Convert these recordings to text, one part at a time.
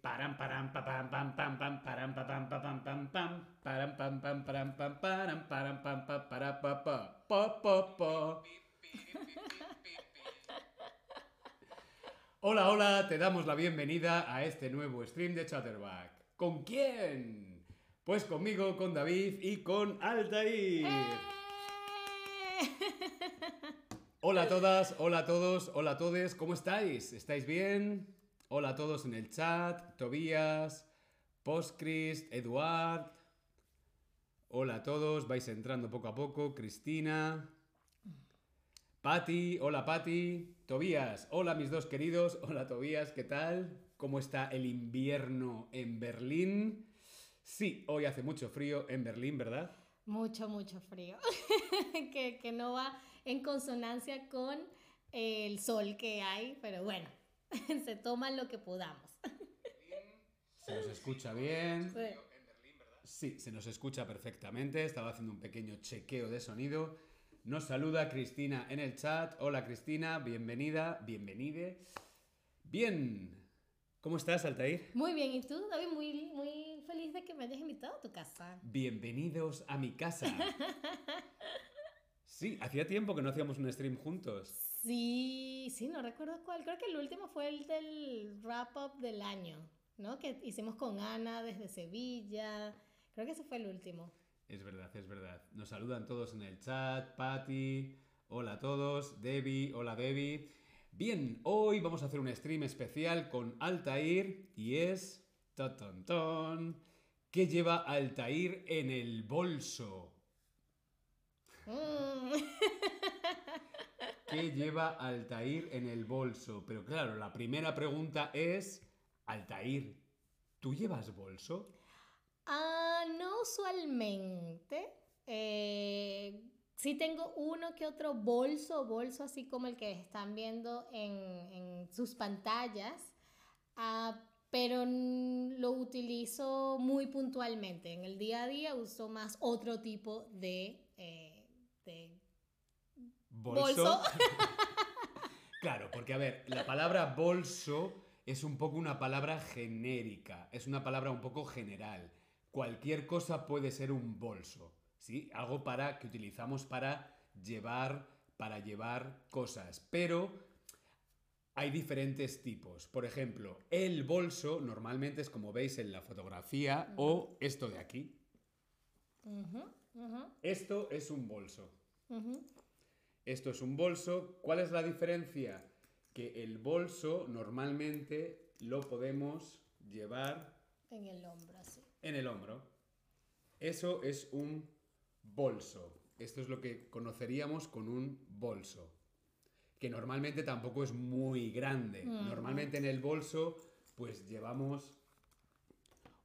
Param, param, pa, pam, pam, pam, pam, pam, pa, pam, pam. Param, param, param, param, para, pa, pa. Hola, hola, te damos la bienvenida a este nuevo stream de Chatterback. ¿Con quién? Pues conmigo, con David y con Altair. Hola a todas, hola a todos, hola a todos, ¿cómo estáis? ¿Estáis bien? Hola a todos en el chat, Tobías, Postcrist, Eduard. Hola a todos, vais entrando poco a poco, Cristina. Patti, hola Patti. Tobías, hola mis dos queridos. Hola Tobías, ¿qué tal? ¿Cómo está el invierno en Berlín? Sí, hoy hace mucho frío en Berlín, ¿verdad? Mucho, mucho frío. que, que no va en consonancia con el sol que hay, pero bueno, se toma lo que podamos. Se nos escucha bien. Sí. Sí, se nos escucha perfectamente. Estaba haciendo un pequeño chequeo de sonido. Nos saluda Cristina en el chat. Hola Cristina, bienvenida, bienvenide. Bien, ¿cómo estás, Altair? Muy bien, ¿y tú, David? Muy, muy feliz de que me hayas invitado a tu casa. Bienvenidos a mi casa. Sí, hacía tiempo que no hacíamos un stream juntos. Sí, sí, no recuerdo cuál. Creo que el último fue el del wrap-up del año, ¿no? Que hicimos con Ana desde Sevilla. Creo que ese fue el último. Es verdad, es verdad. Nos saludan todos en el chat. Patti, hola a todos. Debbie, hola Debbie. Bien, hoy vamos a hacer un stream especial con Altair y es... ta, tan, tan, ¿Qué lleva Altair en el bolso? Mm. ¿Qué lleva Altair en el bolso? Pero claro, la primera pregunta es, Altair, ¿tú llevas bolso? Ah, no usualmente. Eh, sí tengo uno que otro bolso, bolso así como el que están viendo en, en sus pantallas, ah, pero lo utilizo muy puntualmente. En el día a día uso más otro tipo de, eh, de Bolso. claro, porque a ver, la palabra bolso es un poco una palabra genérica, es una palabra un poco general. Cualquier cosa puede ser un bolso, ¿sí? Algo para que utilizamos para llevar, para llevar cosas, pero hay diferentes tipos. Por ejemplo, el bolso normalmente es como veis en la fotografía o esto de aquí. Esto es un bolso. Esto es un bolso. ¿Cuál es la diferencia? Que el bolso normalmente lo podemos llevar En el hombro, así. en el hombro. Eso es un bolso. Esto es lo que conoceríamos con un bolso. Que normalmente tampoco es muy grande. Ujú. Normalmente en el bolso pues llevamos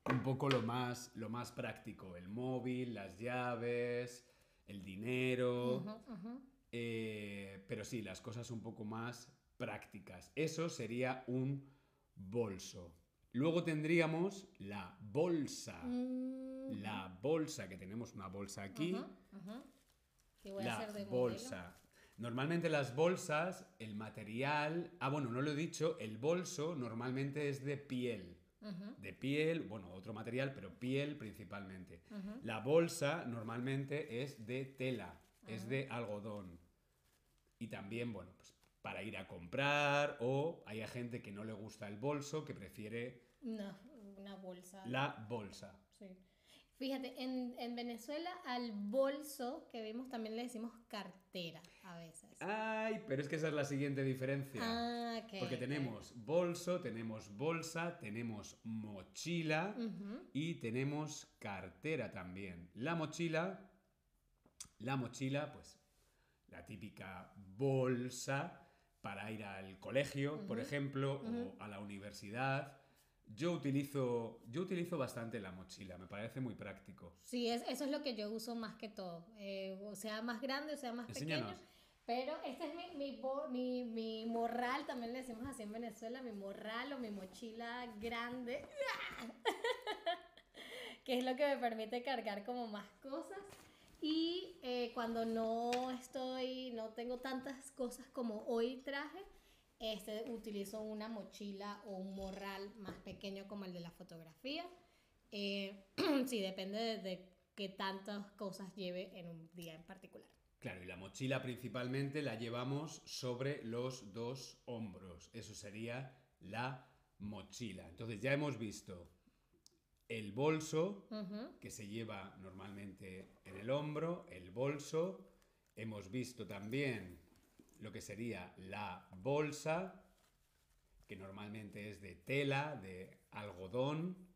un poco lo más, lo más práctico. El móvil, las llaves, el dinero. Eh, pero sí, las cosas un poco más prácticas. Eso sería un bolso. Luego tendríamos la bolsa. Mm, La bolsa, que tenemos una bolsa aquí. Voy a La hacer de modelo. bolsa. Normalmente las bolsas, el material... Ah, bueno, no lo he dicho, el bolso normalmente es de piel. De piel, bueno, otro material, pero piel principalmente. La bolsa normalmente es de tela, es de algodón. Y también, bueno, pues para ir a comprar o hay gente que no le gusta el bolso, que prefiere No, una bolsa. la bolsa. Sí. Fíjate, en, en Venezuela al bolso que vimos también le decimos cartera a veces. Ay, pero es que esa es la siguiente diferencia. Ah, ok, Porque tenemos bolso, tenemos bolsa, tenemos mochila y tenemos cartera también. La mochila, la mochila, pues la típica bolsa para ir al colegio, por ejemplo, o a la universidad. Yo utilizo, yo utilizo bastante la mochila, me parece muy práctico. Sí, es- eso es lo que yo uso más que todo. Eh, o sea más grande, o sea más Enséñanos. pequeño. Pero este es mi, mi, mi, mi morral, también le decimos así en Venezuela, mi morral o mi mochila grande. que es lo que me permite cargar como más cosas. Y eh, cuando no estoy, tengo tantas cosas como hoy traje, este utilizo una mochila o un morral más pequeño como el de la fotografía. Eh, sí, depende de, de qué tantas cosas lleve en un día en particular. Claro, y la mochila principalmente la llevamos sobre los dos hombros. Eso sería la mochila. Entonces ya hemos visto el bolso, Ujú. que se lleva normalmente en el hombro, el bolso. Hemos visto también lo que sería la bolsa, que normalmente es de tela, de algodón.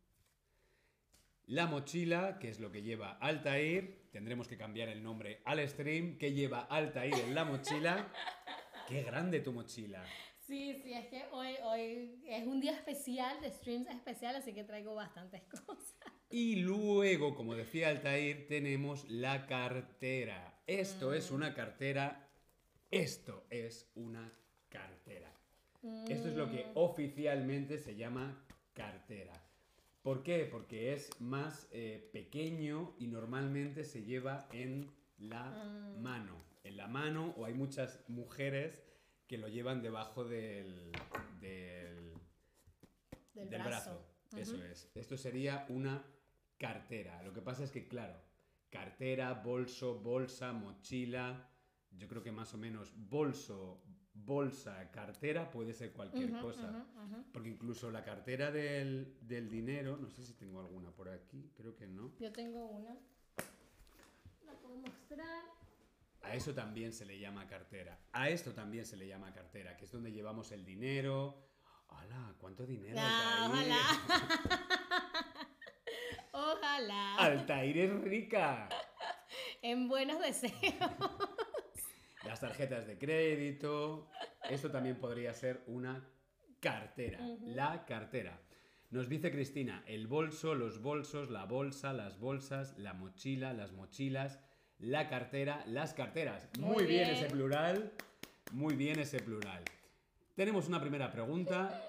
La mochila, que es lo que lleva Altair. Tendremos que cambiar el nombre al stream. ¿Qué lleva Altair en la mochila? ¡Qué grande tu mochila! Sí, sí, es que hoy, hoy es un día especial, de streams especial, así que traigo bastantes cosas. Y luego, como decía Altair, tenemos la cartera. Esto es una cartera. Esto es una cartera. Esto es lo que oficialmente se llama cartera. ¿Por qué? Porque es más eh, pequeño y normalmente se lleva en la mano. En la mano, o hay muchas mujeres que lo llevan debajo del, del, Del, del brazo. Eso es. Esto sería una cartera. Lo que pasa es que, claro, cartera, bolso, bolsa, mochila. Yo creo que más o menos bolso, bolsa, cartera puede ser cualquier Ujú, cosa. ujú, ujú. Porque incluso la cartera del, del dinero, no sé si tengo alguna por aquí, creo que no. Yo tengo una. La puedo mostrar. A eso también se le llama cartera. A esto también se le llama cartera, que es donde llevamos el dinero. ¡Hala! ¿Cuánto dinero? Ah, Altair? ojalá. ojalá. ¡Altair es rica! En buenos deseos. Las tarjetas de crédito. Esto también podría ser una cartera. La cartera. Nos dice Cristina, el bolso, los bolsos, la bolsa, las bolsas, la mochila, las mochilas, la cartera, las carteras. Muy, Muy bien. bien. ese plural. Muy bien ese plural. Tenemos una primera pregunta.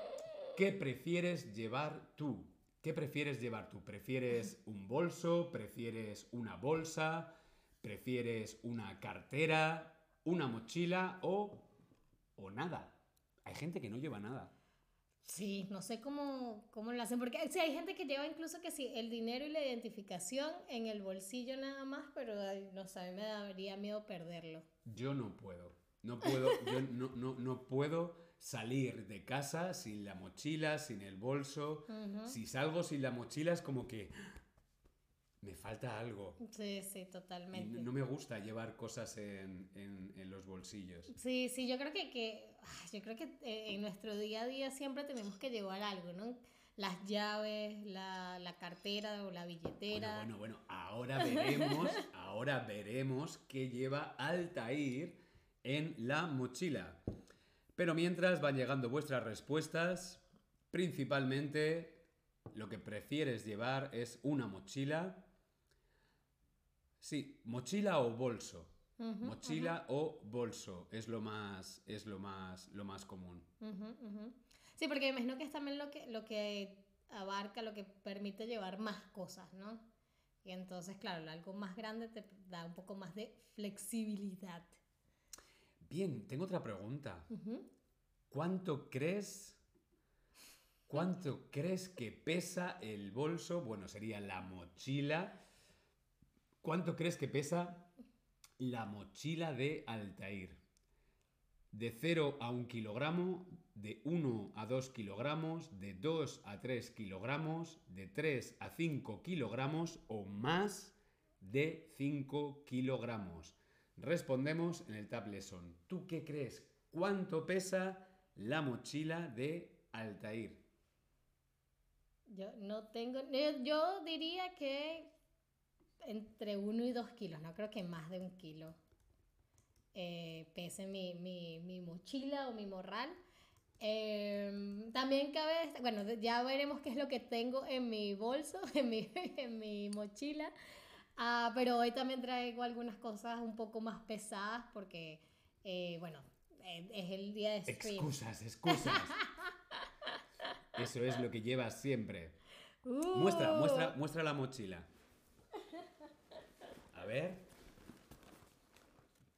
¿Qué prefieres llevar tú? ¿Qué prefieres llevar tú? ¿Prefieres un bolso? ¿Prefieres una bolsa? ¿Prefieres una cartera? ¿Una mochila? ¿O, o nada? Hay gente que no lleva nada. Sí, no sé cómo, cómo lo hacen, porque sí, hay gente que lleva incluso que sí, el dinero y la identificación en el bolsillo nada más, pero no sé, a mí me daría miedo perderlo. Yo no puedo. No puedo, yo no, no, no puedo salir de casa sin la mochila, sin el bolso. Si salgo sin la mochila es como que me falta algo. Sí, sí, Y totalmente. no me gusta llevar cosas en, en- en los bolsillos. Sí, sí, yo creo que, que ay, yo creo que eh, en nuestro día a día siempre tenemos que llevar algo, ¿no? Las llaves, la, la cartera o la Bueno, billetera. bueno, bueno, ahora veremos, ahora veremos qué lleva Altair en la mochila. Pero mientras van llegando vuestras respuestas, principalmente lo que prefieres llevar es una mochila. Sí, mochila o bolso. Mochila o bolso es lo más es lo más lo más común. Sí, porque me imagino que es también lo que, lo que abarca, lo que permite llevar más cosas, ¿no? Y entonces, claro, algo más grande te da un poco más de flexibilidad. Bien, tengo otra pregunta. ¿Cuánto crees? ¿Cuánto crees que pesa el bolso? Bueno, sería la mochila. ¿Cuánto crees que pesa la mochila de Altair? De 0 a 1 kilogramo, de 1 a 2 kilogramos, de 2 a 3 kilogramos, de 3 a 5 kilogramos o más de 5 kilogramos. Respondemos en el Tab Lesson. ¿Tú qué crees? ¿Cuánto pesa la mochila de Altair? Yo no tengo, yo, yo diría que entre uno y dos kilos, no creo que más de un kilo eh, pese mi, mi, mi mochila o mi morral. Eh, también cabe, bueno, ya veremos qué es lo que tengo en mi bolso, en mi, en mi mochila. Ah, pero hoy también traigo algunas cosas un poco más pesadas porque, eh, bueno, eh, es el día de stream. Excusas, excusas. Eso es lo que llevas siempre. Uh. Muestra, muestra, muestra la mochila. A ver.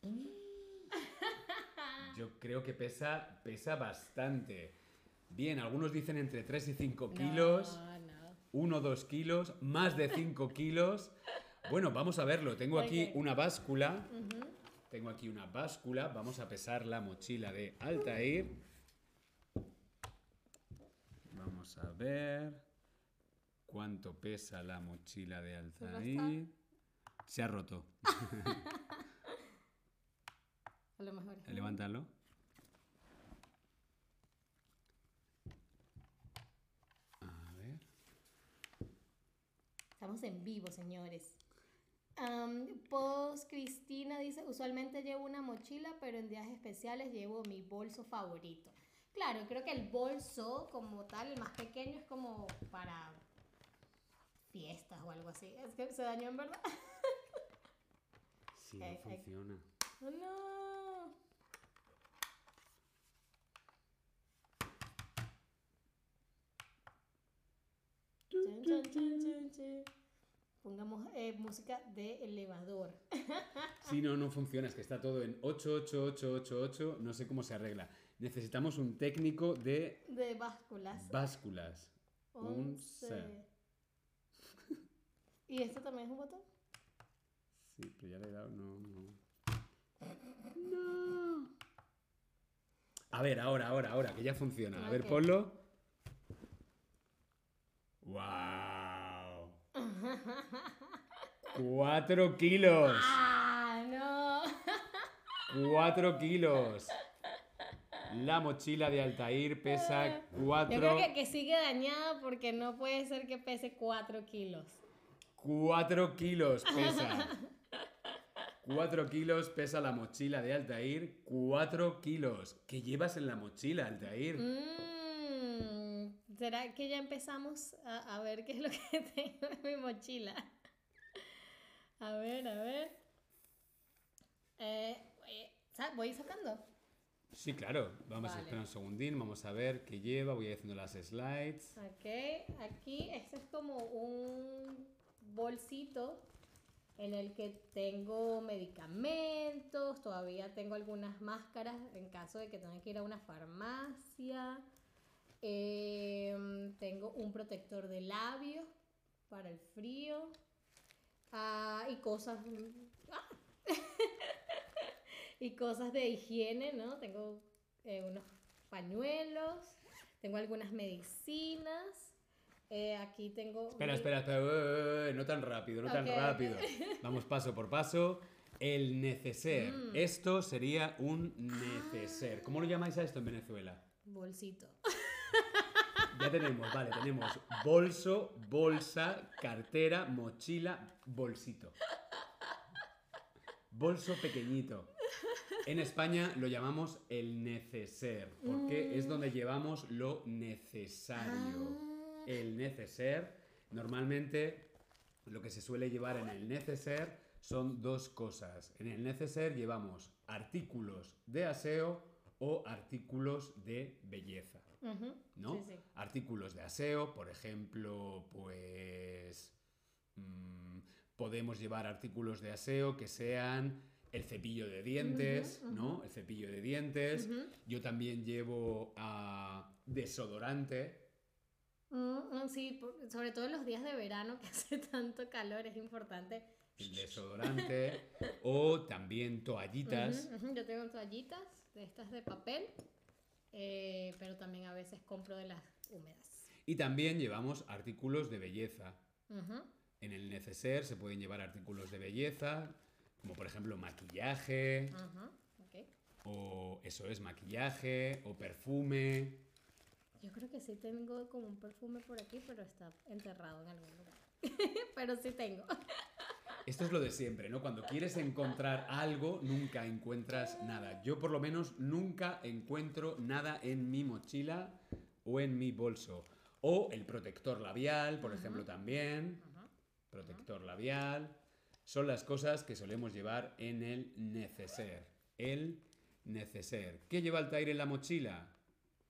Yo creo que pesa, pesa bastante. Bien, algunos dicen entre 3 y 5 kilos. No, no. 1 o 2 kilos, más de 5 kilos. Bueno, vamos a verlo. Tengo aquí una báscula. Tengo aquí una báscula. Vamos a pesar la mochila de Altair. Vamos a ver cuánto pesa la mochila de ¿Solo Altair. Se ha roto. A lo mejor. es- Levántalo. A ver. Estamos en vivo, señores. Am, Post Cristina dice, usualmente llevo una mochila, pero en días especiales llevo mi bolso favorito. Claro, creo que el bolso como tal, el más pequeño, es como para fiestas o algo así. Es que se dañó en verdad. Sí, no ok. funciona. Oh, no. Pongamos eh, música de elevador. Sí, no, no funciona. Es que está todo en 88888. No sé cómo se arregla. Necesitamos un técnico de De básculas. básculas. Un. C. ¿Y este también es un botón? Sí, pero ya le he dado. No, no. No. A ver, ahora, ahora, ahora, que ya funciona. A ver, ponlo. ¡Wow! ¡Cuatro kilos! ¡Ah, no! ¡Cuatro kilos! La mochila de Altair pesa Yo creo que, que sigue dañada porque no puede ser que pese 4 kilos. cuatro kilos pesa. Cuatro kilos pesa la mochila de Altair. Cuatro kilos. ¿Qué llevas en la mochila, Altair? Mm, ¿Será que ya empezamos a, a ver qué es lo que tengo en mi mochila? A ver, a ver. Eh, voy sacando. Sí, claro. Vamos a esperar un segundín. Vamos a ver qué lleva. Voy haciendo las slides. Ok, aquí este es como un bolsito en el que tengo medicamentos, todavía tengo algunas máscaras en caso de que tenga que ir a una farmacia. Em, tengo un protector de labios para el frío. Ah, y cosas. ¡ah! y cosas de higiene, ¿no? Tengo eh, unos pañuelos, tengo algunas medicinas. Eh, aquí tengo. Espera, espera, espera. no tan rápido, no tan rápido. Vamos paso por paso. El neceser. Mm. Esto sería un neceser. ¿Cómo lo llamáis a esto en Venezuela? Bolsito. Ya tenemos, vale, tenemos bolso, bolsa, cartera, mochila, bolsito. Bolso pequeñito. En España lo llamamos el neceser, porque es donde llevamos lo necesario. Ah. El neceser, normalmente lo que se suele llevar en el neceser son dos cosas. En el neceser llevamos artículos de aseo o artículos de belleza. ¿no? Sí, sí. Artículos de aseo, por ejemplo, pues mm, podemos llevar artículos de aseo que sean el cepillo de dientes, ¿no? El cepillo de dientes. Yo también llevo desodorante. Mm, mm, sí, por- sobre todo en los días de verano que hace tanto calor, es importante. El desodorante. o también toallitas. Ujú, ujú, Yo tengo toallitas de estas de papel, eh, pero también a veces compro de las húmedas. Y también llevamos artículos de belleza. Ujú. En el neceser se pueden llevar artículos de belleza, como por ejemplo maquillaje, Ajá, ok. o eso es maquillaje, o perfume. Yo creo que sí tengo como un perfume por aquí, pero está enterrado en algún lugar. pero sí tengo. Esto es lo de siempre, ¿no? Cuando quieres encontrar algo, nunca encuentras nada. Yo por lo menos nunca encuentro nada en mi mochila o en mi bolso. O el protector labial, por ejemplo, también. Protector labial. Son las cosas que solemos llevar en el neceser. El neceser. ¿Qué lleva Altair en la mochila?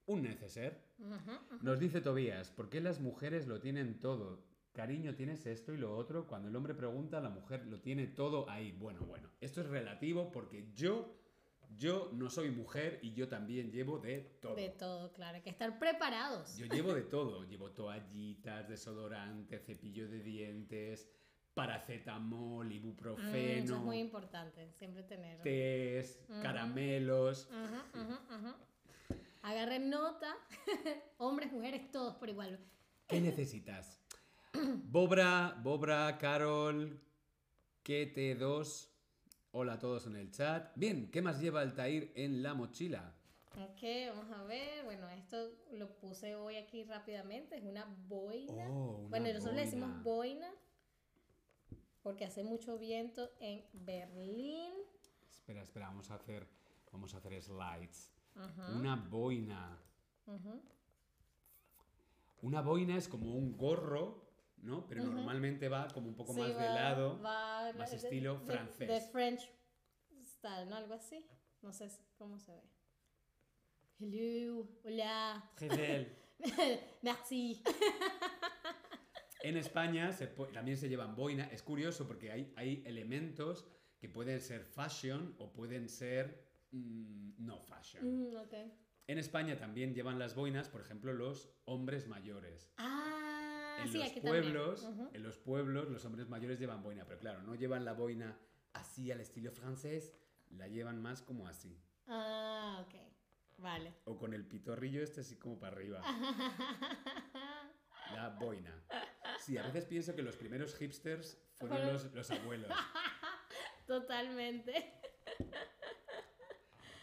Un neceser. Nos dice Tobías, ¿por qué las mujeres lo tienen todo? Cariño, tienes esto y lo otro. Cuando el hombre pregunta, la mujer lo tiene todo ahí. Bueno, bueno, esto es relativo porque yo Yo no soy mujer y yo también llevo de todo. De todo, claro. Hay que estar preparados. Yo llevo de todo. Llevo toallitas, desodorante, cepillo de dientes, paracetamol, Mm, ibuprofeno, eso es muy importante, siempre tener. tés, caramelos. Agarren nota, hombres, mujeres, todos por igual. ¿Qué necesitas? Bobra, Bobra, Carol, KT2. Hola a todos en el chat. Bien, ¿qué más lleva Altair en la mochila? Ok, vamos a ver. Bueno, esto lo puse hoy aquí rápidamente. Es una boina. Oh, una bueno, nosotros le decimos boina. boina porque hace mucho viento en Berlín. Espera, espera, vamos a hacer, vamos a hacer slides. Una boina. Una boina es como un gorro, ¿no? Pero normalmente va como un poco Sí, más de va- lado. va- más de- estilo de- francés. De French style, ¿no? Algo así. No sé cómo se ve. Hello, hola, merci. En España se también se llevan boina. Es curioso porque hay, hay elementos que pueden ser fashion o pueden ser mm, no fashion. Mm, ok. En España también llevan las boinas, por ejemplo, los hombres mayores. Ah, en sí, los aquí también. pueblos, Ujú. en los pueblos, los hombres mayores llevan boina, pero claro, no llevan la boina así al estilo francés, la llevan más como así. Ah, ok. Vale. O con el pitorrillo este así como para arriba. La boina. Sí, a veces pienso que los primeros hipsters Fueron- los, los abuelos. Totalmente.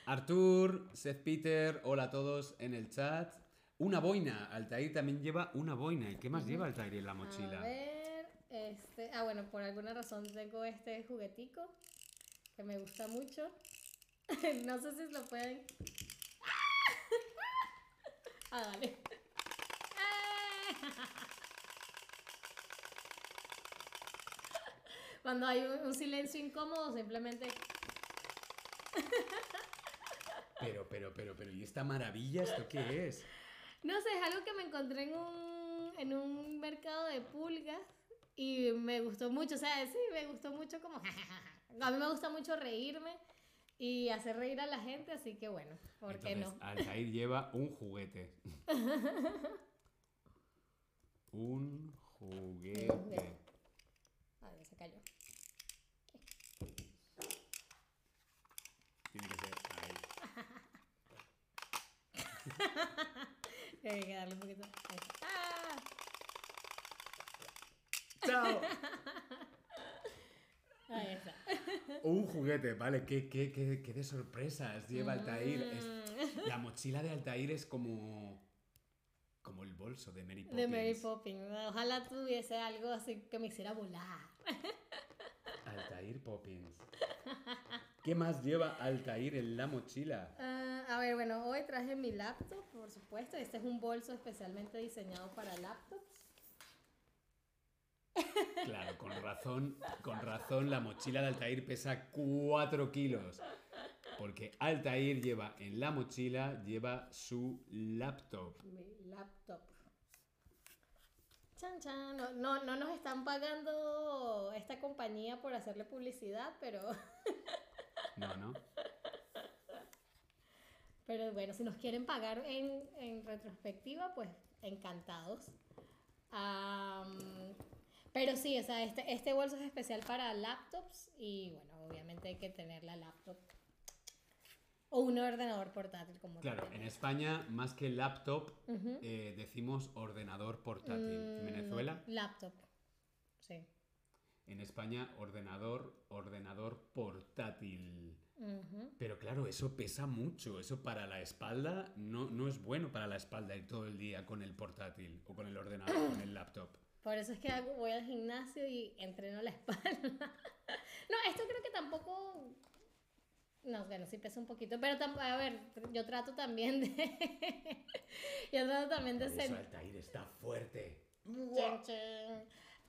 Artur, Seth Peter, hola a todos en el chat. Una boina. Altair también lleva una boina. ¿Y qué más lleva Altair en la A mochila? ver, este, ah, bueno, por alguna razón tengo este juguetico que me gusta mucho. no sé si lo pueden. ah, vale. Cuando hay un silencio incómodo, simplemente Pero, pero, pero, pero, ¿y esta maravilla esto qué es? No sé, es algo que me encontré en un, en un mercado de pulgas y me gustó mucho. O sea, sí, me gustó mucho como... A mí me gusta mucho reírme y hacer reír a la gente, así que bueno, ¿por qué Entonces, no? Altair lleva un juguete. un juguete. A ver, se cayó. Tiene que ser ahí. Hay que darle un poquito. ¡Ah! ¡Chao! Ahí está. Un juguete, vale, qué, qué, qué, qué de sorpresas lleva Altair. Es- Mm, la mochila de Altair es como. como el bolso de Mary Poppins. De Mary Poppins. Ojalá tuviese algo así que me hiciera volar. Altair Poppins. ¿Qué más lleva Altair en la mochila? Ah, a ver, bueno, hoy traje mi laptop, por supuesto. Este es un bolso especialmente diseñado para laptops. Claro, con razón, con razón la mochila de Altair pesa 4 kilos. Porque Altair lleva en la mochila, lleva su laptop. Mi laptop. Chan, chan. No, no, no nos están pagando esta compañía por hacerle publicidad, pero, No, no. Pero bueno, si nos quieren pagar en, en retrospectiva, pues encantados. Pero sí, o sea, este, este bolso es especial para laptops y bueno, obviamente hay que tener la laptop o un ordenador portátil como Claro, en España, más que laptop, eh, decimos ordenador portátil. En Mm, Venezuela, Laptop. Sí. en España, ordenador, ordenador portátil. Pero claro, eso pesa mucho. Eso para la espalda no, no es bueno para la espalda ir todo el día con el portátil o con el ordenador, con el laptop. Por eso es que hago- voy al gimnasio y entreno la espalda. no, esto creo que tampoco. No, bueno, sí pesa un poquito. Pero a ver, yo trato también de. yo trato también de eso ser. Altair está fuerte.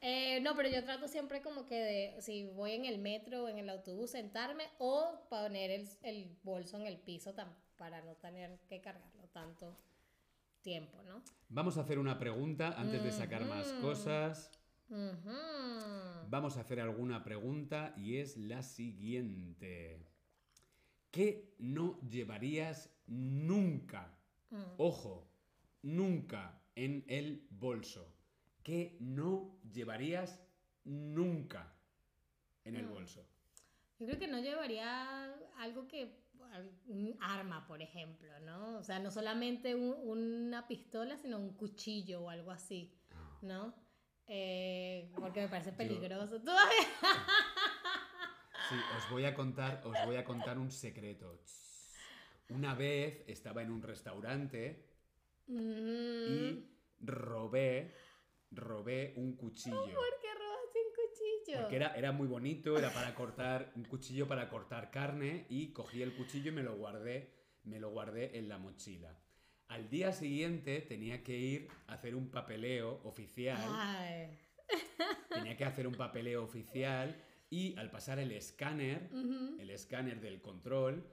Eh, no, pero yo trato siempre como que de, si voy en el metro o en el autobús, sentarme o poner el, el bolso en el piso tam- para no tener que cargarlo tanto tiempo, ¿no? Vamos a hacer una pregunta antes de sacar más cosas. Vamos a hacer alguna pregunta y es la siguiente. ¿Qué no llevarías nunca? Mm. Ojo, nunca en el bolso. ¿Qué no llevarías nunca en el bolso? Yo creo que no llevaría algo que. Un arma, por ejemplo, ¿no? O sea, no solamente un- una pistola, sino un cuchillo o algo así, ¿no? Eh, porque me parece peligroso. Todavía. Sí, os voy a contar, os voy a contar un secreto. Una vez estaba en un restaurante y Mm, robé, robé un cuchillo. ¿Por qué robaste un cuchillo? Porque era, era muy bonito, era para cortar, un cuchillo para cortar carne y cogí el cuchillo y me lo guardé, me lo guardé en la mochila. Al día siguiente tenía que ir a hacer un papeleo oficial, Ay. tenía que hacer un papeleo oficial y al pasar el escáner, el escáner del control,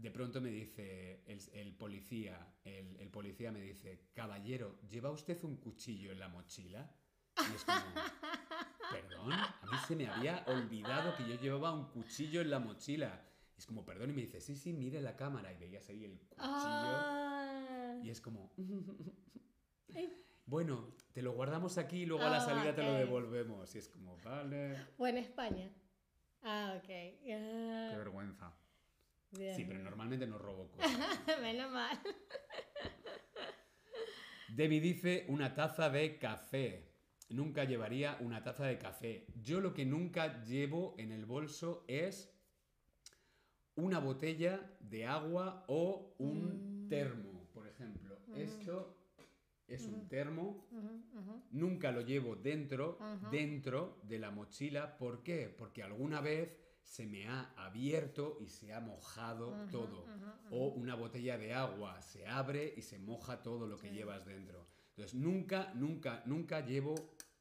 de pronto me dice el, el policía, el, el policía me dice, caballero, ¿lleva usted un cuchillo en la mochila? Y es como, perdón, a mí se me había olvidado que yo llevaba un cuchillo en la mochila. Y es como, perdón, y me dice, sí, sí, mire la cámara. Y veías ahí el cuchillo. Ah. Y es como, bueno, te lo guardamos aquí y luego a la Ah, salida te lo devolvemos. Y es como, vale, ¿O en España? Ah, ok. qué Ah, vergüenza. Bien. Sí, pero normalmente no robo cosas. Menos mal. Debbie dice una taza de café. Nunca llevaría una taza de café. Yo lo que nunca llevo en el bolso es una botella de agua o un Mm. termo, por ejemplo. Mm. Esto es un Mm. termo. Ujú, ujú. Nunca lo llevo dentro, Ajá. dentro de la mochila. ¿Por qué? Porque alguna vez se me ha abierto y se ha mojado Ujú, todo. ujú, O ujú. una botella de agua se abre y se moja todo lo que Sí. llevas dentro. Entonces, nunca, nunca, nunca llevo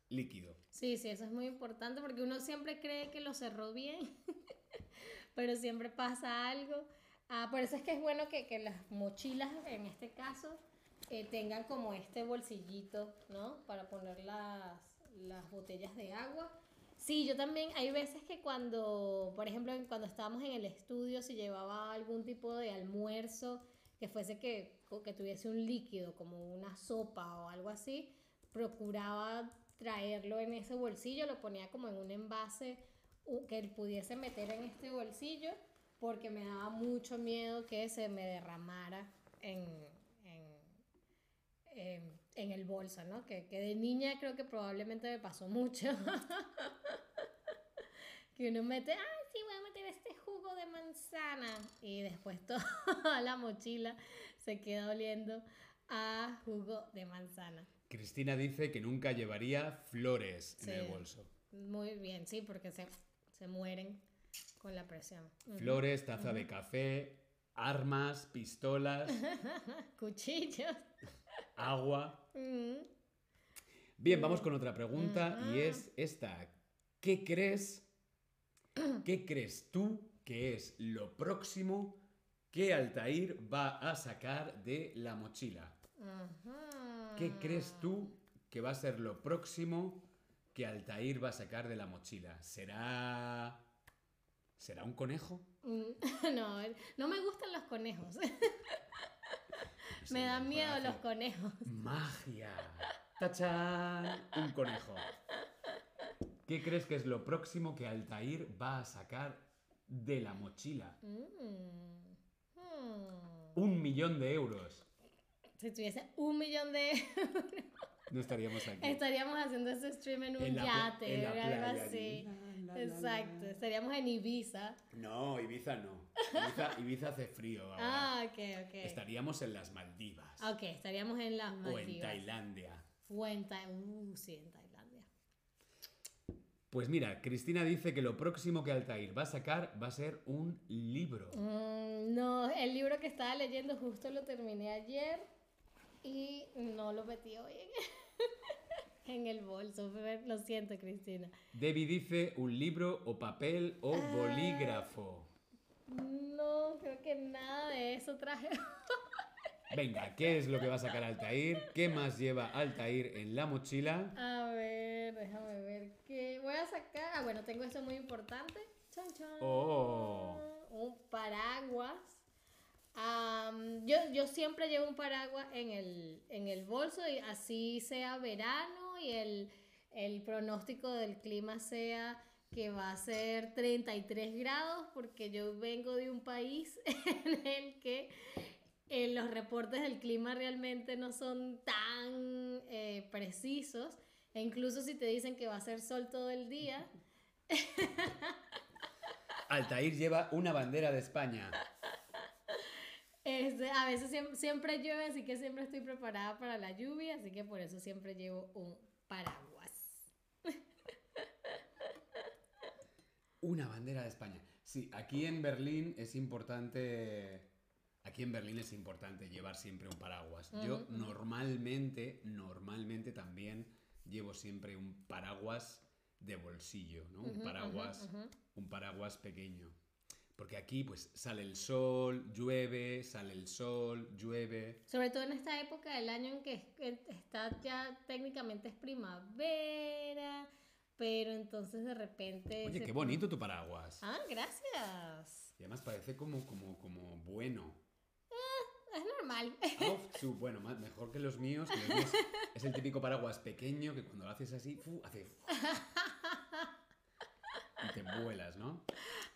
líquido. Sí, sí, eso es muy importante porque uno siempre cree que lo cerró bien, pero siempre pasa algo. Ah, por eso es que es bueno que, que las mochilas, en este caso, eh, tengan como este bolsillito, ¿no? Para poner las, las botellas de agua. Sí, yo también, hay veces que cuando, por ejemplo, cuando estábamos en el estudio, si llevaba algún tipo de almuerzo que fuese que, que tuviese un líquido, como una sopa o algo así, procuraba traerlo en ese bolsillo, lo ponía como en un envase que pudiese meter en este bolsillo, porque me daba mucho miedo que se me derramara en, en- en el bolso, ¿no? Que, que de niña creo que probablemente me pasó mucho. que uno mete, ay, sí, voy a meter este jugo de manzana. Y después toda la mochila se queda oliendo a jugo de manzana. Cristina dice que nunca llevaría flores en el Sí. bolso. Muy bien, sí, porque se, se mueren con la presión. Flores, taza de café, armas, pistolas, Cuchillos. Agua. Bien, vamos con otra pregunta y es esta. ¿Qué crees? ¿Qué crees tú que es lo próximo que Altair va a sacar de la mochila? ¿Qué crees tú que va a ser lo próximo que Altair va a sacar de la mochila? ¿Será. ¿Será un conejo? Mm, No, no me gustan los conejos. Me dan miedo los conejos. ¡Magia! ¡Tachán! Un conejo. ¿Qué crees que es lo próximo que Altair va a sacar de la mochila? Mm. Hmm. Un millón de euros. Si tuviese un millón de No estaríamos aquí. estaríamos haciendo ese stream en un En la pla- yate en la o algo playa así. La, Exacto, la. estaríamos en Ibiza. No, Ibiza no. Ibiza, Ibiza hace frío ahora. Ah, ok, ok. Estaríamos en las Maldivas. Ok, estaríamos en las o en Maldivas. Tailandia. O en uh, sí, en Tailandia. Pues mira, Cristina dice que lo próximo que Altair va a sacar va a ser un libro. Mm, no, el libro que estaba leyendo justo lo terminé ayer y no lo metí hoy en, el bolso. Lo siento, Cristina. Debbie dice un libro o papel o Ah. bolígrafo. No, creo que nada de eso traje. Venga, ¿qué es lo que va a sacar Altair? ¿Qué más lleva Altair en la mochila? A ver, déjame ver qué voy a sacar. Ah, bueno, tengo esto muy importante. Chan, chan. Oh. un paraguas. Am, yo, yo siempre llevo un paraguas en el, en el bolso y así sea verano y el, el pronóstico del clima sea que va a ser 33 grados porque yo vengo de un país en el que eh, los reportes del clima realmente no son tan eh, precisos. E incluso si te dicen que va a ser sol todo el día, Altair lleva una bandera de España. Este, a veces siem- siempre, llueve, así que siempre estoy preparada para la lluvia, así que por eso siempre llevo un paraguas. Una bandera de España. Sí, aquí en Berlín es importante. Aquí en Berlín es importante llevar siempre un paraguas. Yo normalmente, normalmente también llevo siempre un paraguas de bolsillo, ¿no? Un paraguas, un paraguas pequeño. Porque aquí pues sale el sol, llueve, sale el sol, llueve. Sobre todo en esta época del año en que es- que está ya técnicamente es primavera, pero entonces de repente... Oye, qué bonito tu paraguas. Ah, gracias. Y además parece como, como, como bueno. Es normal. Zu, bueno, ma- mejor que los míos, que los míos es el típico paraguas pequeño que cuando lo haces así, fu, hace... Y te vuelas, ¿no?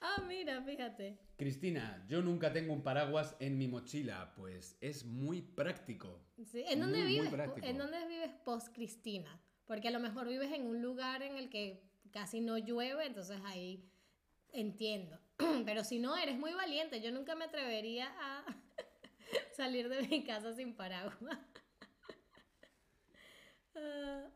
Ah, mira, fíjate. Cristina, yo nunca tengo un paraguas en mi mochila, pues es muy práctico. Sí, ¿En dónde Muy, vives? ¿En dónde vives post Cristina? Porque a lo mejor vives en un lugar en el que casi no llueve, entonces ahí entiendo. Pero si no, eres muy valiente. Yo nunca me atrevería a salir de mi casa sin paraguas. Ah,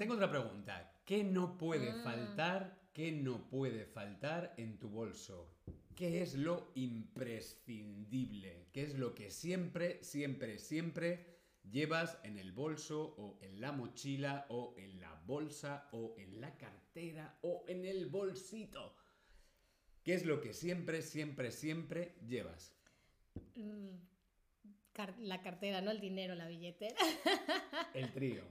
Tengo otra pregunta. ¿Qué no puede Mm. faltar? ¿Qué no puede faltar en tu bolso? ¿Qué es lo imprescindible? ¿Qué es lo que siempre, siempre, siempre llevas en el bolso o en la mochila o en la bolsa o en la cartera o en el bolsito? ¿Qué es lo que siempre, siempre, siempre llevas? mm, car- la cartera, no el dinero, la billetera. El trío.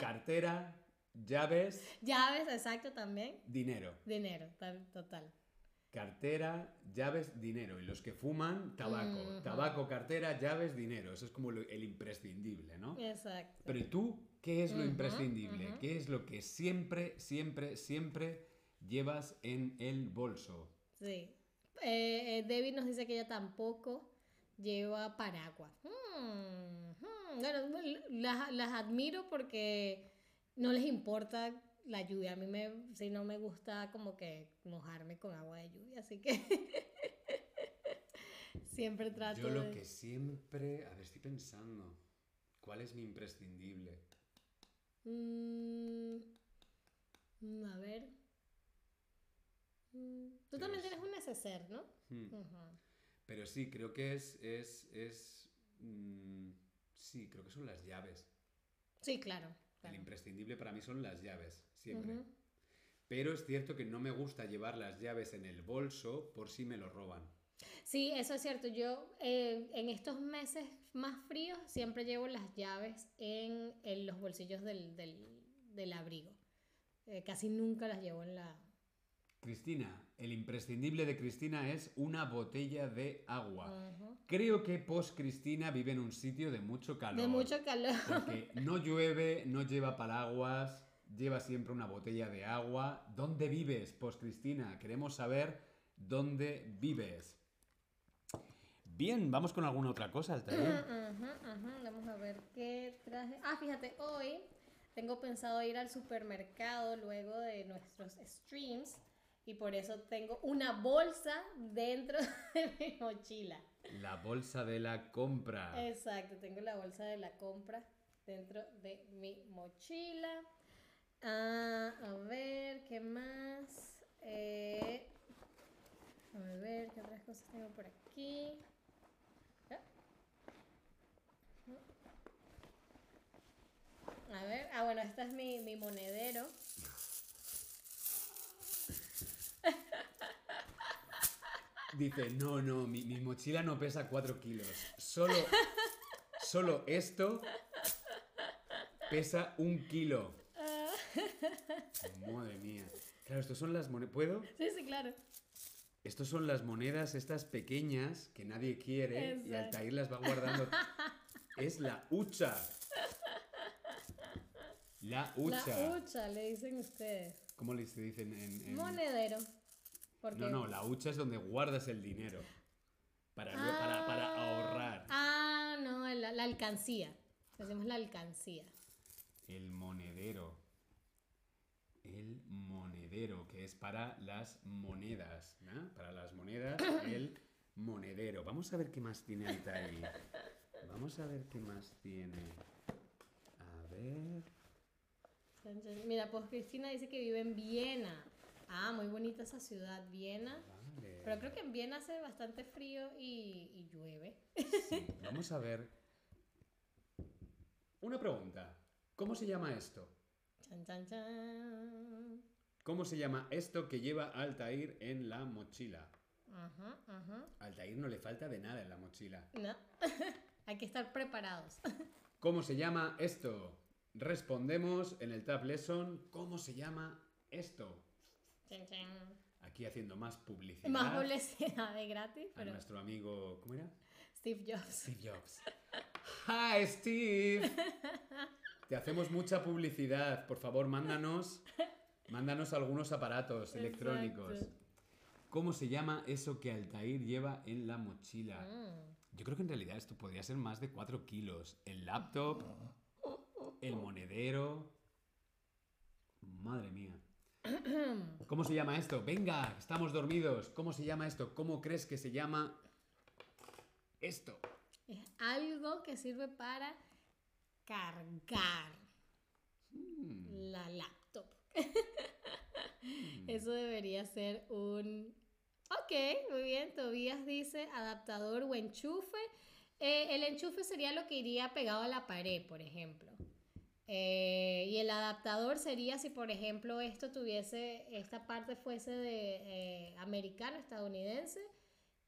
Cartera, llaves, Llaves, exacto, también. dinero. Dinero, tal- total. Cartera, llaves, dinero. Y los que fuman, tabaco. Tabaco, cartera, llaves, dinero. Eso es como lo- el imprescindible, ¿no? Exacto. Pero ¿y tú qué es lo imprescindible? ¿Qué es lo que siempre, siempre, siempre llevas en el bolso? Sí. Eh, eh, David nos dice que ella tampoco lleva paraguas. Hmm, hmm. Bueno, las, las admiro porque no les importa la lluvia. A mí me, sí no me gusta como que mojarme con agua de lluvia, así que siempre trato Yo lo de... que siempre... A ver, estoy pensando. ¿Cuál es mi imprescindible? Mm, a ver. Mm, Tú también tienes un neceser, ¿no? Hmm. Pero sí, creo que es... es, es mm, sí, creo que son las llaves. Sí, claro. El claro. imprescindible para mí son las llaves, siempre. Pero es cierto que no me gusta llevar las llaves en el bolso por si me lo roban. Sí, eso es cierto. Yo eh, en estos meses más fríos siempre llevo las llaves en, en los bolsillos del, del- del abrigo. Eh, casi nunca las llevo en la... Cristina, el imprescindible de Cristina es una botella de agua. Creo que post Cristina vive en un sitio de mucho calor. De mucho calor. Porque no llueve, no lleva paraguas, lleva siempre una botella de agua. ¿Dónde vives, post Cristina? Queremos saber dónde vives. Bien, vamos con alguna otra cosa, Altair. Ujú, ujú. Vamos a ver qué traje. Ah, fíjate, hoy tengo pensado ir al supermercado luego de nuestros streams y por eso tengo una bolsa dentro de mi mochila. La bolsa de la compra. Exacto, tengo la bolsa de la compra dentro de mi mochila. Ah, a ver, ¿qué más? Eh, a ver, ¿qué otras cosas tengo por aquí? Ah. A ver, ah, bueno, este es mi, mi monedero. Dice, no, no, mi, mi mochila no pesa 4 kilos. Solo, solo esto pesa un kilo. Madre mía. Claro, estos son las monedas. ¿Puedo? Sí, sí, claro. Estos son las monedas, estas pequeñas que nadie quiere y Exacto. Altair las va guardando. es la hucha. La hucha. La hucha, le dicen ustedes. ¿Cómo les dicen en, en- Monedero. Porque... No, no, la hucha es donde guardas el dinero. Para, para, para Ah, ahorrar. Ah, no, la, la alcancía. Decimos la alcancía. El monedero. El monedero, que es para las monedas. ¿no? Para las monedas, el monedero. Vamos a ver qué más tiene Altair. Vamos a ver qué más tiene. A ver. Mira, pues Cristina dice que vive en Viena. Ah, muy bonita esa ciudad, Viena. Vale. Pero creo que en Viena hace bastante frío y, y llueve. Sí, vamos a ver. Una pregunta. ¿Cómo se llama esto? Chan, chan, chan. ¿Cómo se llama esto que lleva Altair en la mochila? Ajá, ajá. Altair no le falta de nada en la mochila. No. Hay que estar preparados. ¿Cómo se llama esto? Respondemos en el Tab Lesson. ¿Cómo se llama esto? Aquí haciendo más publicidad Más publicidad de gratis, a nuestro amigo, ¿cómo era? Steve Jobs. Steve Jobs. Hi, Steve. Te hacemos mucha publicidad. Por favor, mándanos, mándanos algunos aparatos electrónicos. ¿Cómo se llama eso que Altair lleva en la mochila? Mm. Yo creo que en realidad esto podría ser más de 4 kilos. El laptop, el monedero. Madre mía. ¿Cómo se llama esto? Venga, estamos dormidos. ¿Cómo se llama esto? ¿Cómo crees que se llama esto? Es algo que sirve para cargar Mm, la laptop. Eso debería ser un... Ok, muy bien. Tobías dice adaptador o enchufe. Eh, el enchufe sería lo que iría pegado a la pared, por ejemplo. Eh, y el adaptador sería si, por ejemplo, esto tuviese, esta parte fuese de eh, americano, estadounidense,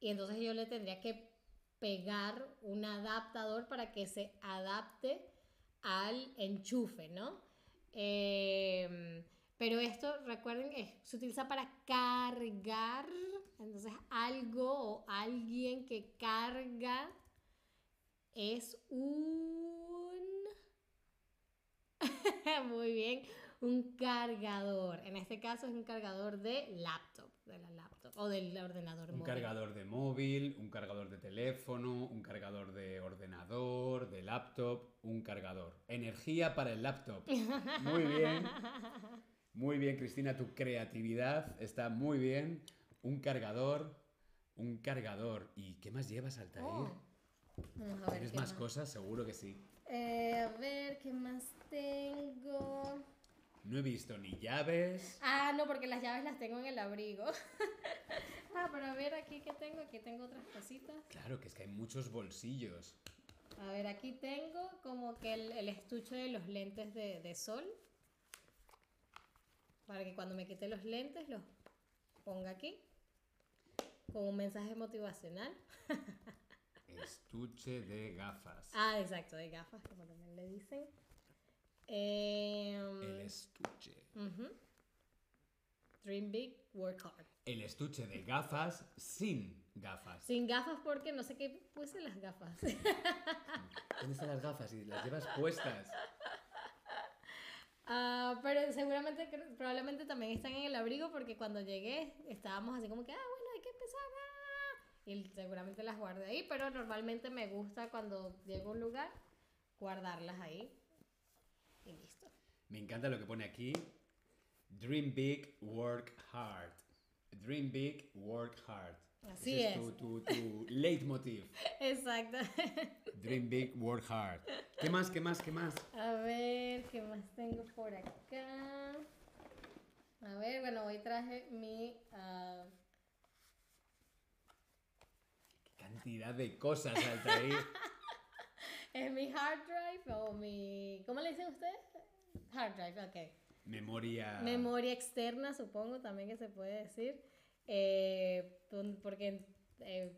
y entonces yo le tendría que pegar un adaptador para que se adapte al enchufe, ¿no? Eh, pero esto, recuerden, es- se utiliza para cargar, entonces algo o alguien que carga es un... Muy bien, un cargador. En este caso es un cargador de laptop, de la laptop o del ordenador Un móvil. cargador de móvil, un cargador de teléfono, un cargador de ordenador, de laptop, un cargador. Energía para el laptop. Muy bien. Muy bien, Cristina, tu creatividad está muy bien. Un cargador, un cargador. ¿Y qué más llevas, Altair? Oh. Vamos a ver ¿Tienes más cosas? Seguro que sí. Eh, a ver, ¿qué más tengo? No he visto ni llaves. Ah, no, porque las llaves las tengo en el abrigo. ah, pero a ver, aquí que tengo, aquí tengo otras cositas. Claro, que es que hay muchos bolsillos. A ver, aquí tengo como que el, el estuche de los lentes de, de sol. Para que cuando me quite los lentes los ponga aquí. Con un mensaje motivacional. Estuche de gafas. Ah, exacto, de gafas, como también le dicen. Em, El estuche. ujú. Dream big, work hard. El estuche de gafas sin gafas. Sin gafas porque no sé qué puse las gafas. ¿Dónde están las gafas? Y las llevas puestas. Ah, pero seguramente, probablemente también están en el abrigo porque cuando llegué estábamos así como que, ah, bueno, hay que empezar. ah". Y seguramente las guardé ahí, pero normalmente me gusta cuando llego a un lugar guardarlas ahí. Y listo. Me encanta lo que pone aquí. Dream big, work hard. Dream big, work hard. Así Ese es. tu, tu, tu leitmotiv. Exacto. Dream big, work hard. ¿Qué más, qué más, qué más? A ver, ¿qué más tengo por acá? A ver, bueno, hoy traje mi... ah, Qué cantidad de cosas, Altair. ¿Es mi hard drive o mi... ¿Cómo le dicen ustedes? Hard drive, ok. Memoria. Memoria externa, supongo también que se puede decir. eh, porque eh,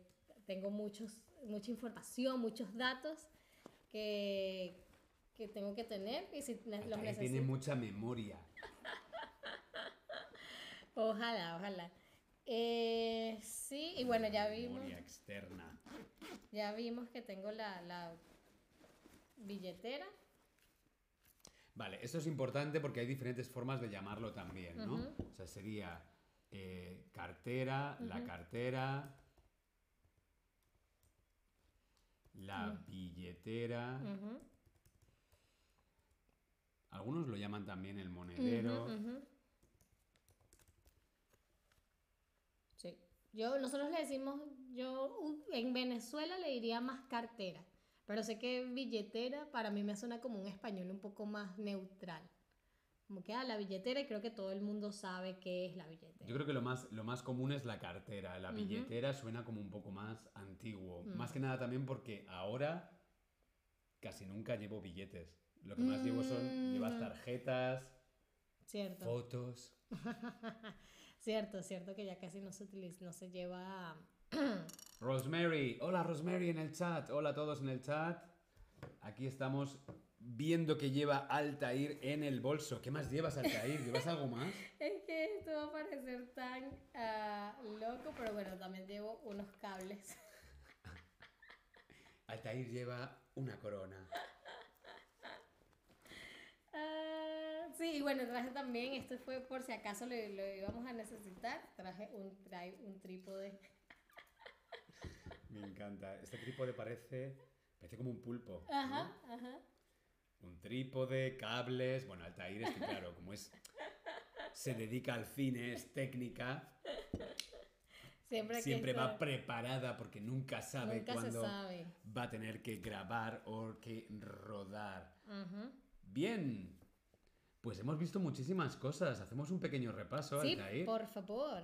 tengo muchos, mucha información, muchos datos que, que tengo que tener y si los necesito. tiene mucha memoria. Ojalá, ojalá. Eh, sí, y bueno, ya vimos, Memoria externa. ya vimos que tengo la, la billetera. Vale, esto es importante porque hay diferentes formas de llamarlo también, ¿no? O sea, sería eh, cartera, la cartera, la billetera. Algunos lo llaman también el monedero. Yo, nosotros le decimos, yo u- en Venezuela le diría más cartera, pero sé que billetera para mí me suena como un español un poco más neutral. Como que, ah, la billetera y creo que todo el mundo sabe qué es la billetera. Yo creo que lo más, lo más común es la cartera. La billetera suena como un poco más antiguo. Mm. Más que nada también porque ahora casi nunca llevo billetes. Lo que más llevo son llevas Mm. tarjetas, Cierto. fotos. Cierto, cierto que ya casi no se utiliza, no se lleva... Rosemary, hola Rosemary en el chat, hola a todos en el chat. Aquí estamos viendo que lleva Altair en el bolso. ¿Qué más llevas Altair? ¿Llevas algo más? Es que esto va a parecer tan ah, loco, pero bueno, también llevo unos cables. Altair lleva una corona. Ah, sí, y bueno, traje también, esto fue por si acaso lo, lo íbamos a necesitar, traje un, trae un trípode. Me encanta. Este trípode parece, parece como un pulpo. ¿no? Ajá, ajá. Un trípode, cables. Bueno, Altair es que claro, como es. Se dedica al cine, es técnica. Siempre, Siempre va preparada porque nunca sabe Nunca cuándo sabe. va a tener que grabar o que rodar. Ujú. Bien. Pues hemos visto muchísimas cosas. Hacemos un pequeño repaso, Sí, Altair. por favor.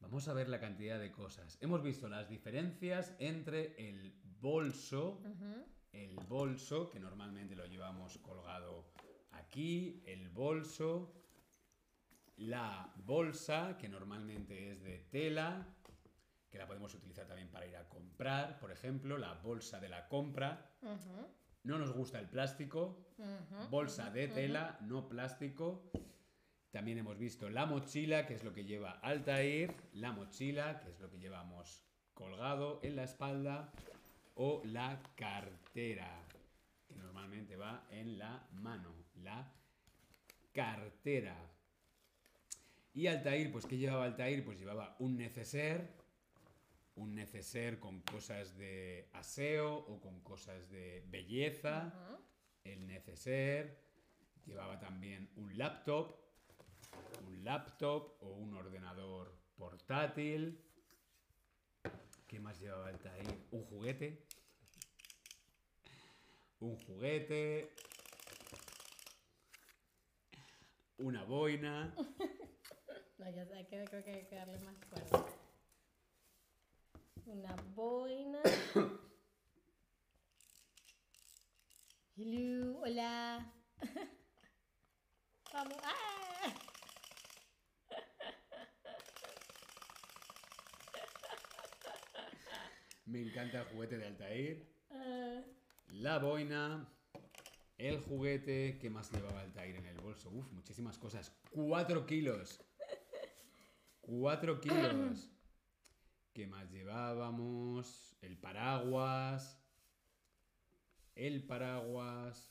Vamos a ver la cantidad de cosas. Hemos visto las diferencias entre el bolso, el bolso, que normalmente lo llevamos colgado aquí, el bolso, la bolsa, que normalmente es de tela, que la podemos utilizar también para ir a comprar, por ejemplo, la bolsa de la compra. No nos gusta el plástico, bolsa de tela, no plástico. También hemos visto la mochila, que es lo que lleva Altair, la mochila, que es lo que llevamos colgado en la espalda, o la cartera, que normalmente va en la mano, la cartera. Y Altair, pues ¿qué llevaba Altair? Pues llevaba un neceser, un neceser con cosas de aseo o con cosas de belleza el neceser, llevaba también un laptop, un laptop o un ordenador portátil. ¿Qué más llevaba el Tair? Un juguete. Un juguete. Una boina. No, ya sé, creo que hay que darle más fuerza. Una boina. Hello, hola. Vamos. ¡Ah! Me encanta el juguete de Altair. Ah, La boina. El juguete. ¿Qué más llevaba Altair en el bolso? Uf, muchísimas cosas. ¡Cuatro kilos! ¡Cuatro kilos! ¿Qué más llevábamos? El paraguas. El paraguas.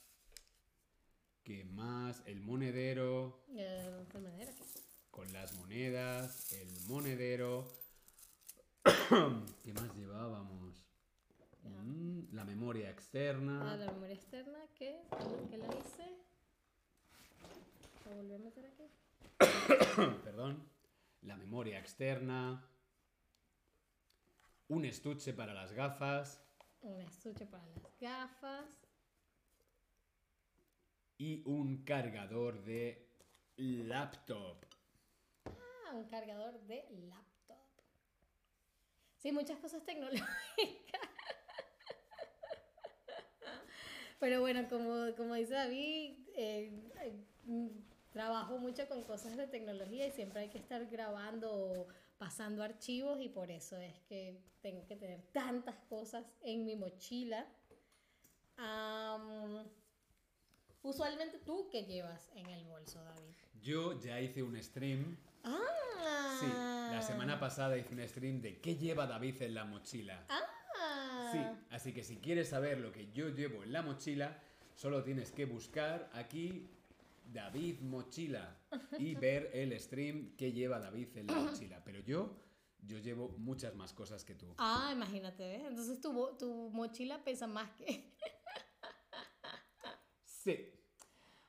¿Qué más? El monedero. enfermedera, ¿qué? Con las monedas. El monedero. ¿Qué más llevábamos? Mm, la memoria Ah, externa. la memoria externa, ¿qué? ¿Qué la hice? ¿La volví a meter aquí? Perdón. La memoria externa. Un estuche para las gafas. Un estuche para las gafas. Y un cargador de laptop. Ah, un cargador de laptop. Sí, muchas cosas tecnológicas. Pero bueno, como, como dice David, eh, eh, mm, trabajo mucho con cosas de tecnología y siempre hay que estar grabando o pasando archivos y por eso es que tengo que tener tantas cosas en mi mochila. Usualmente tú, ¿qué llevas en el bolso, David? Yo ya hice un stream Ah. Sí, la semana pasada hice un stream de qué lleva David en la mochila. Ah. Sí, así que si quieres saber lo que yo llevo en la mochila, solo tienes que buscar aquí David Mochila y ver el stream que lleva David en la mochila. Pero yo, yo llevo muchas más cosas que tú. Ah, imagínate, ¿ves? Entonces tu, tu mochila pesa más que... Sí.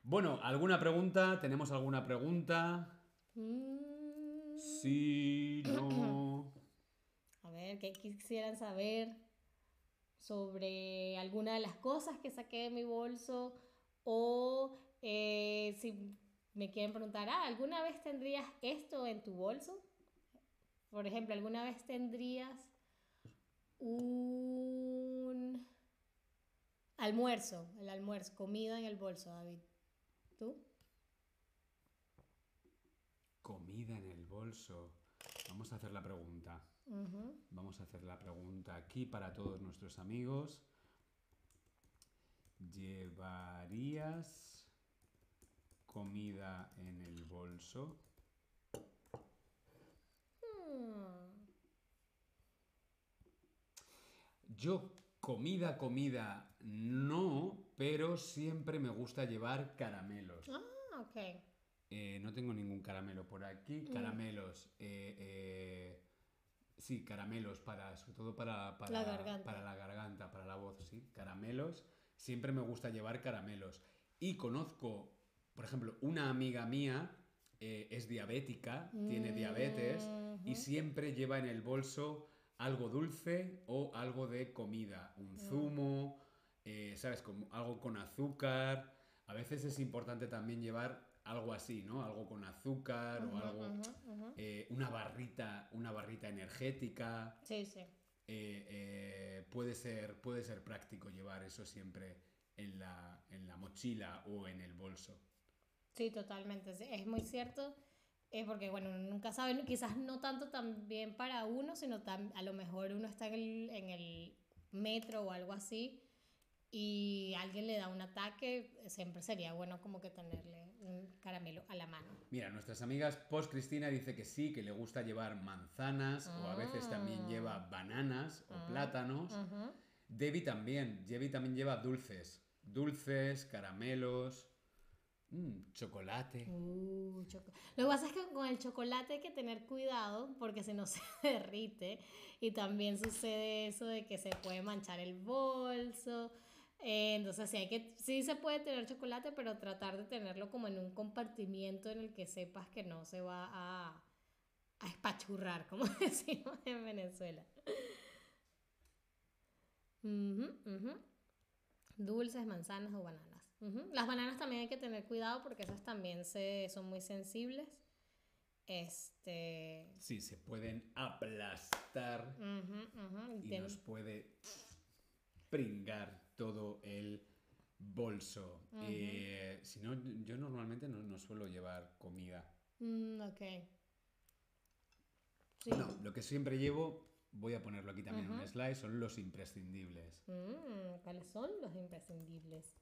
Bueno, ¿alguna pregunta? ¿Tenemos alguna pregunta? Mm, Sí, no. A ver, ¿qué quisieran saber sobre alguna de las cosas que saqué de mi bolso? O eh, si me quieren preguntar, ah, ¿alguna vez tendrías esto en tu bolso? Por ejemplo, ¿alguna vez tendrías un almuerzo, el almuerzo, comida en el bolso, David? ¿Tú? Comida en el bolso. Vamos a hacer la pregunta. Vamos a hacer la pregunta aquí para todos nuestros amigos. ¿Llevarías comida en el bolso? Hmm. Yo comida, comida no, pero siempre me gusta llevar caramelos. Ah, ok. Eh, no tengo ningún caramelo por aquí. Mm. Caramelos. eh, eh, sí, caramelos para, sobre todo para, para, La garganta. para la garganta, para la voz, sí. Caramelos. Siempre me gusta llevar caramelos. Y conozco, por ejemplo, una amiga mía eh, es diabética, tiene diabetes y Ujú. siempre lleva en el bolso algo dulce o algo de comida, un zumo, eh, ¿sabes? Como algo con azúcar. A veces es importante también llevar algo así, ¿no? Algo con azúcar o Ujú, algo, ujú. eh, una barrita, una barrita energética. Sí, sí. Eh, puede, ser, puede ser práctico llevar eso siempre en la, en la mochila o en el bolso. Sí, totalmente. Es muy cierto. eh, porque, bueno, nunca sabe, quizás no tanto también para uno, sino tam- a lo mejor uno está en el, en el metro o algo así y alguien le da un ataque, siempre sería bueno como que tenerle un caramelo a la mano. Mira, nuestras amigas Post Cristina dice que sí, que le gusta llevar manzanas o a veces también Ah. lleva bananas o plátanos. Ujú. Debbie también, Debbie también lleva dulces, dulces, caramelos, mm, chocolate. Uh, choco- Lo que pasa es que con el chocolate hay que tener cuidado porque si no se derrite y también sucede eso de que se puede manchar el bolso. Eh, entonces sí, hay que, sí se puede tener chocolate, pero tratar de tenerlo como en un compartimiento en el que sepas que no se va a, a espachurrar, como decimos en Venezuela. Dulces, manzanas o bananas. Las bananas también hay que tener cuidado porque esas también se, son muy sensibles. Este. Sí, se pueden aplastar y y ten- nos puede pringar todo el bolso. Eh, si no, yo normalmente no, no suelo llevar comida. Mm, ok. Sí. No, lo que siempre llevo, voy a ponerlo aquí también en un slide, son los imprescindibles. Mm, ¿Cuáles son los imprescindibles?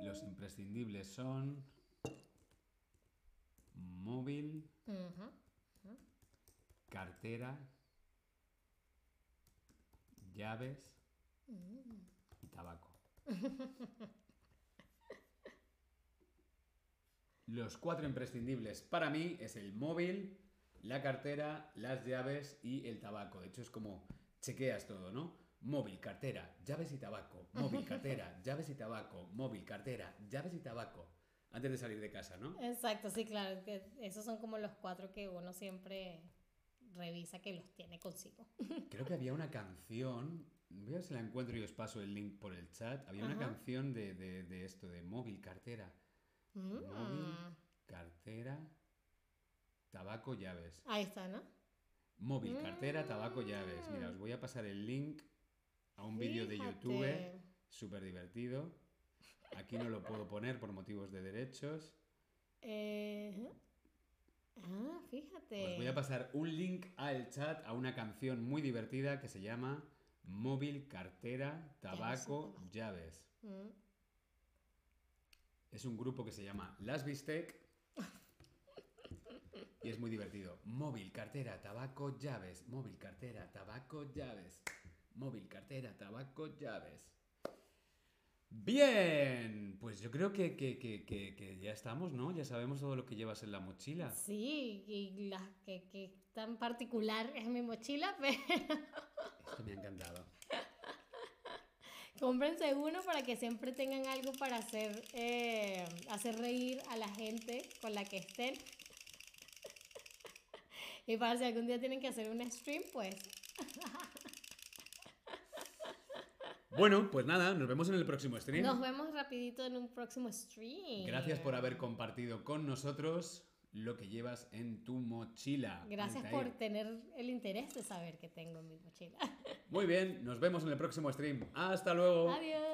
Los imprescindibles son móvil, cartera, llaves y tabaco. Los cuatro imprescindibles para mí es el móvil, la cartera, las llaves y el tabaco. De hecho es como chequeas todo, ¿no? Móvil, cartera, llaves y tabaco. Móvil, cartera, llaves y tabaco. Móvil, cartera, llaves y tabaco. Antes de salir de casa, ¿no? Exacto, sí, claro. que esos son como los cuatro que uno siempre revisa que los tiene consigo. Creo que había una canción, voy a ver si la encuentro y os paso el link por el chat. Había una canción de, de- de esto, de móvil, cartera. Móvil, Mm. cartera, tabaco, llaves. Ahí está, ¿no? Móvil, cartera, tabaco, llaves. Mira, os voy a pasar el link a un vídeo de YouTube súper divertido. Aquí no lo puedo poner por motivos de derechos. Eh, ah, fíjate. Os voy a pasar un link al chat a una canción muy divertida que se llama Móvil, cartera, tabaco, tabaco. llaves. Mm. Es un grupo que se llama Las Bistec Y es muy divertido. Móvil, cartera, tabaco, llaves. Móvil, cartera, tabaco, llaves. Móvil, cartera, tabaco, llaves. Bien, pues yo creo que, que- que- que- ya estamos, ¿no? Ya sabemos todo lo que llevas en la mochila. Sí, y la que, que tan particular es mi mochila, pero Esto me ha encantado. cómprense uno para que siempre tengan algo para hacer, eh, hacer reír a la gente con la que estén. Y para si algún día tienen que hacer un stream, pues Bueno, pues nada, nos vemos en el próximo stream. nos vemos rapidito en un próximo stream. Gracias por haber compartido con nosotros lo que llevas en tu mochila. Gracias por tener el interés de saber que tengo en mi mochila. Muy bien, nos vemos en el próximo stream. Hasta luego. Adiós.